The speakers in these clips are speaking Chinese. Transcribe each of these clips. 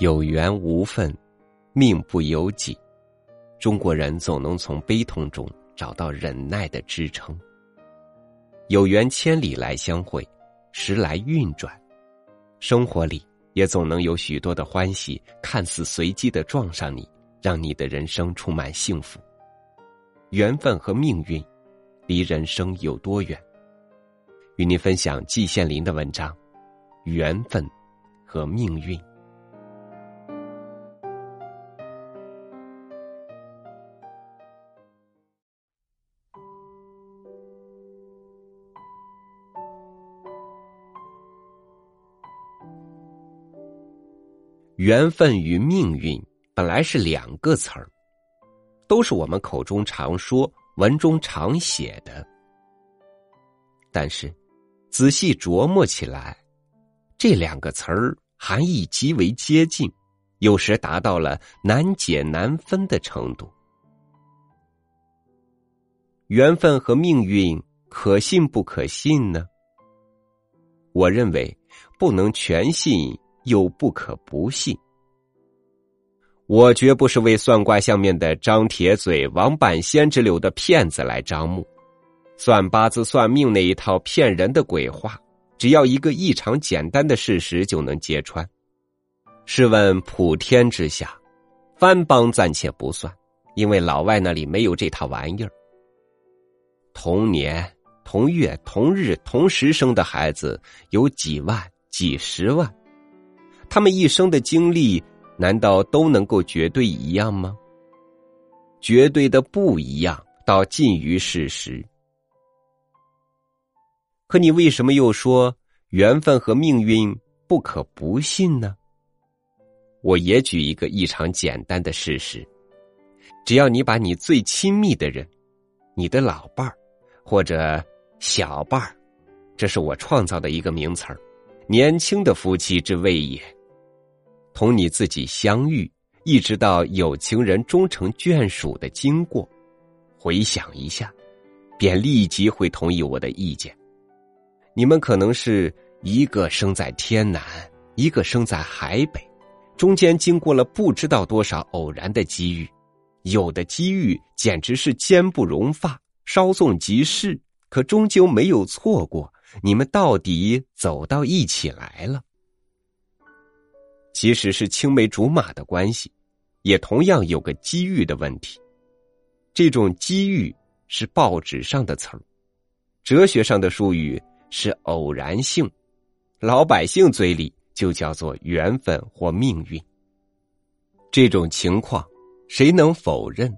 有缘无分，命不由己。中国人总能从悲痛中找到忍耐的支撑。有缘千里来相会，时来运转。生活里也总能有许多的欢喜，看似随机的撞上你，让你的人生充满幸福。缘分和命运，离人生有多远？与您分享季羡林的文章《缘分和命运》。缘分与命运本来是两个词儿，都是我们口中常说、文中常写的。但是，仔细琢磨起来，这两个词儿含义极为接近，有时达到了难解难分的程度。缘分和命运可信不可信呢？我认为不能全信。又不可不信。我绝不是为算卦相面的张铁嘴、王半仙之流的骗子来张目，算八字、算命那一套骗人的鬼话，只要一个异常简单的事实就能揭穿。试问普天之下，番邦暂且不算，因为老外那里没有这套玩意儿。同年同月同日同时生的孩子有几万、几十万。他们一生的经历，难道都能够绝对一样吗？绝对的不一样，到近于事实。可你为什么又说缘分和命运不可不信呢？我也举一个异常简单的事实：只要你把你最亲密的人，你的老伴儿或者小伴儿，这是我创造的一个名词儿，年轻的夫妻之谓也。同你自己相遇，一直到有情人终成眷属的经过，回想一下，便立即会同意我的意见。你们可能是一个生在天南，一个生在海北，中间经过了不知道多少偶然的机遇，有的机遇简直是坚不容发，稍纵即逝，可终究没有错过。你们到底走到一起来了。即使是青梅竹马的关系，也同样有个机遇的问题。这种机遇是报纸上的词儿，哲学上的术语是偶然性，老百姓嘴里就叫做缘分或命运。这种情况，谁能否认？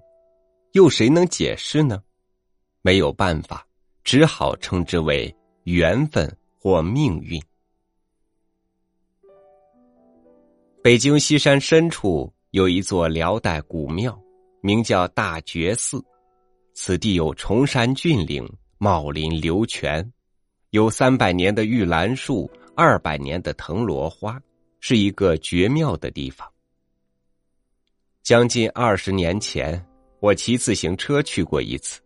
又谁能解释呢？没有办法，只好称之为缘分或命运。北京西山深处有一座辽代古庙，名叫大觉寺。此地有崇山峻岭、茂林流泉，有三百年的玉兰树、二百年的藤萝花，是一个绝妙的地方。将近二十年前，我骑自行车去过一次。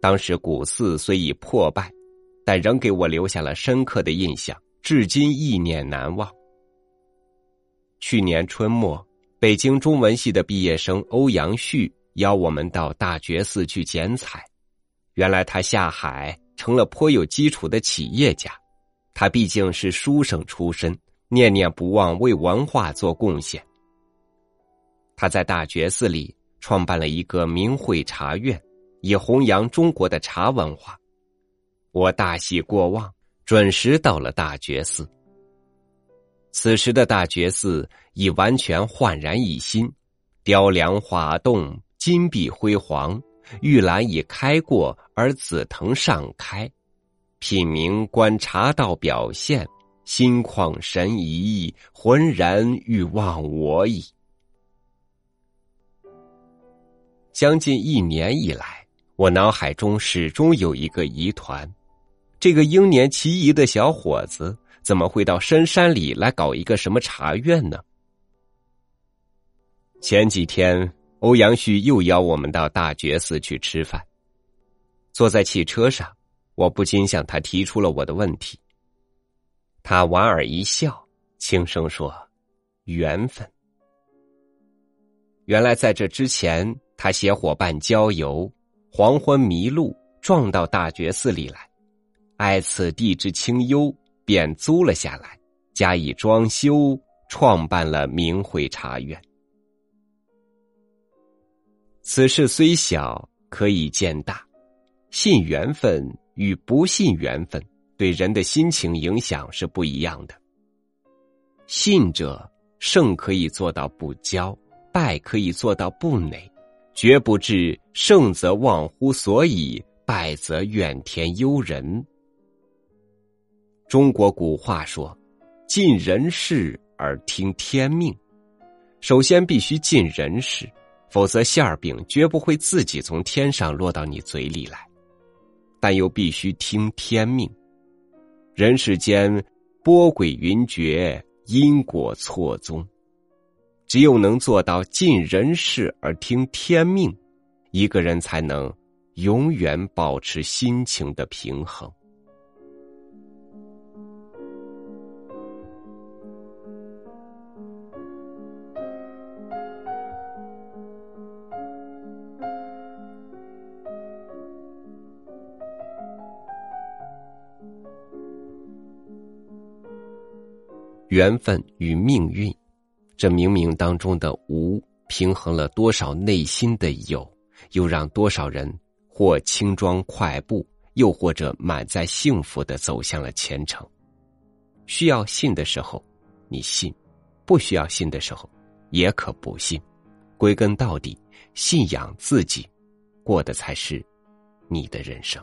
当时古寺虽已破败，但仍给我留下了深刻的印象，至今意念难忘。去年春末，北京中文系的毕业生欧阳旭邀我们到大觉寺去剪彩。原来他下海成了颇有基础的企业家。他毕竟是书生出身，念念不忘为文化做贡献。他在大觉寺里创办了一个名会茶院，以弘扬中国的茶文化。我大喜过望，准时到了大觉寺。此时的大觉寺已完全焕然一新，雕梁画栋，金碧辉煌，玉兰已开过而紫藤尚开，品茗观茶道表现，心旷神怡，浑然欲忘我矣。将近一年以来，我脑海中始终有一个疑团：这个英年奇仪的小伙子。怎么会到深山里来搞一个什么茶院呢？前几天，欧阳旭又邀我们到大觉寺去吃饭。坐在汽车上，我不禁向他提出了我的问题。他莞尔一笑，轻声说：“缘分。”原来在这之前，他携伙伴郊游，黄昏迷路，撞到大觉寺里来，爱此地之清幽，便租了下来，加以装修，创办了明慧茶院。此事虽小，可以见大。信缘分与不信缘分，对人的心情影响是不一样的。信者胜可以做到不骄，败可以做到不馁，绝不至胜则忘乎所以，败则怨天尤人。中国古话说：“尽人事而听天命。”首先必须尽人事，否则馅儿饼绝不会自己从天上落到你嘴里来。但又必须听天命，人世间波诡云谲，因果错综，只有能做到尽人事而听天命，一个人才能永远保持心情的平衡。缘分与命运，这冥冥当中的无，平衡了多少内心的有，又让多少人或轻装快步，又或者满载幸福的走向了前程。需要信的时候，你信；不需要信的时候，也可不信。归根到底，信仰自己，过的才是你的人生。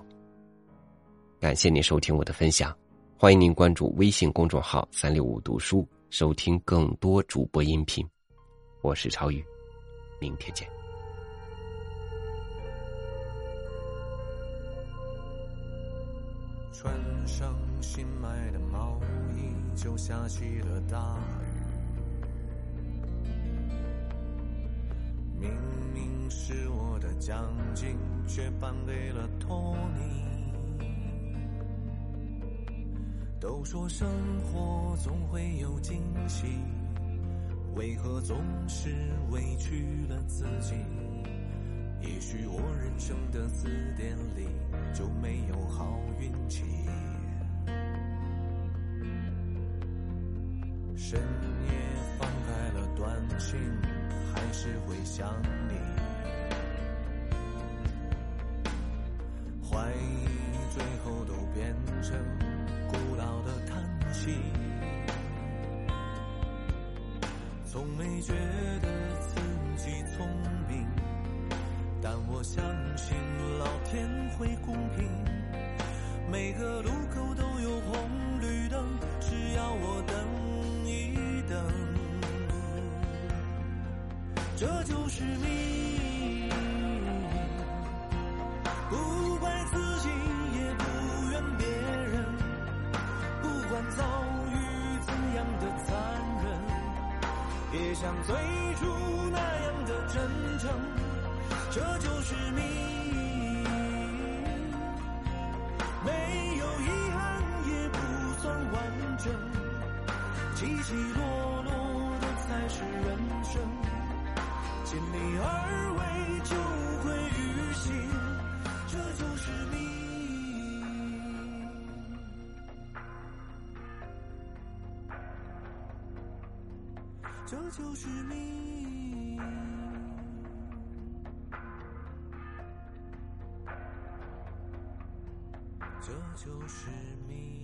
感谢您收听我的分享。欢迎您关注微信公众号“三六五读书”，收听更多主播音频。我是超宇，明天见。穿上新买的毛衣，就下起了大雨。明明是我的奖金，却颁给了托尼。都说生活总会有惊喜，为何总是委屈了自己？也许我人生的字典里就没有好运气。深夜翻开了短信，还是会想你。怀从没觉得自己聪明，但我相信老天会公平。每个路口都有红绿灯，只要我等一等，这就是像最初那样的真诚，这就是命。没有遗憾也不算完整，起起落落的才是人生。尽力而为就会于心，这就是命。就是命，这就是命。